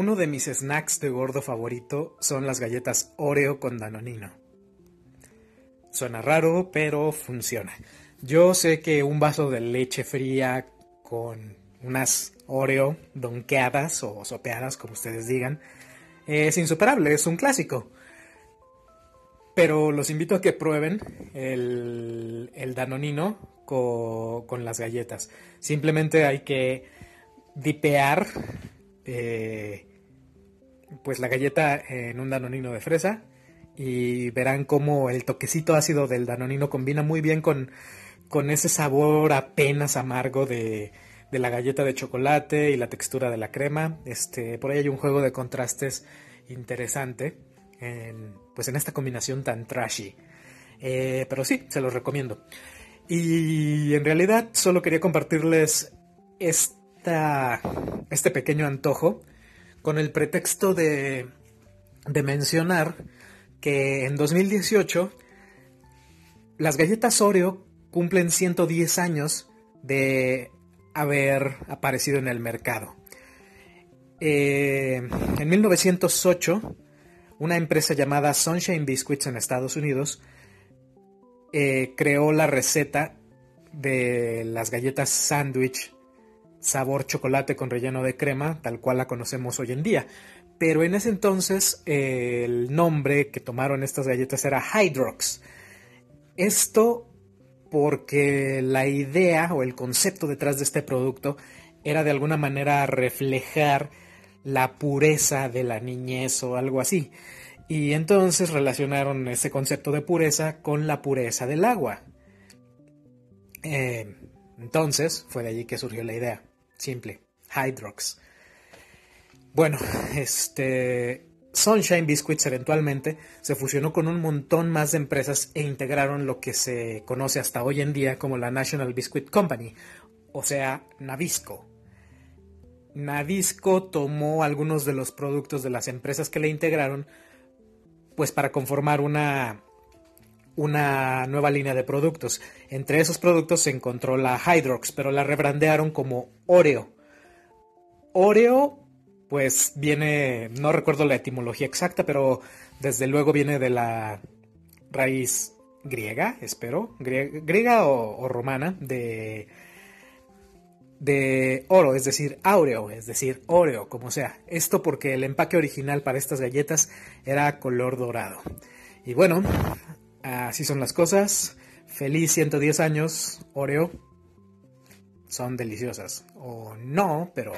Uno de mis snacks de gordo favorito son las galletas Oreo con Danonino. Suena raro, pero funciona. Yo sé que un vaso de leche fría con unas Oreo donkeadas o sopeadas, como ustedes digan, es insuperable, es un clásico. Pero los invito a que prueben el, danonino con, las galletas. Simplemente hay que dipear eh, pues la galleta en un danonino de fresa y verán cómo el toquecito ácido del danonino combina muy bien con, con ese sabor apenas amargo de, de la galleta de chocolate y la textura de la crema. Este, por ahí hay un juego de contrastes interesante en, pues en esta combinación tan trashy. Eh, pero sí, se los recomiendo. Y en realidad solo quería compartirles esta, este pequeño antojo con el pretexto de, mencionar que en 2018 las galletas Oreo cumplen 110 años de haber aparecido en el mercado. Eh, en 1908, una empresa llamada Sunshine Biscuits en Estados Unidos eh, creó la receta de las galletas sandwich sabor chocolate con relleno de crema, tal cual la conocemos hoy en día. Pero en ese entonces el nombre que tomaron estas galletas era Hydrox. Esto porque la idea o el concepto detrás de este producto era de alguna manera reflejar la pureza de la niñez o algo así. Y entonces relacionaron ese concepto de pureza con la pureza del agua. Eh, entonces fue de allí que surgió la idea. Simple. Hydrox. Bueno, este Sunshine Biscuits eventualmente se fusionó con un montón más de empresas e integraron lo que se conoce hasta hoy en día como la National Biscuit Company, o sea, Nabisco. Nabisco tomó algunos de los productos de las empresas que le integraron, pues para conformar una, una nueva línea de productos. Entre esos productos se encontró la Hydrox, pero la rebrandearon como Oreo. Oreo pues viene, no recuerdo la etimología exacta, pero desde luego viene de la raíz griega, espero, griega, o, romana, de, de oro, es decir, áureo, es decir, óreo, como sea. Esto porque el empaque original para estas galletas era color dorado. Y bueno, así son las cosas. Feliz 110 años, Oreo. Son deliciosas. O no, pero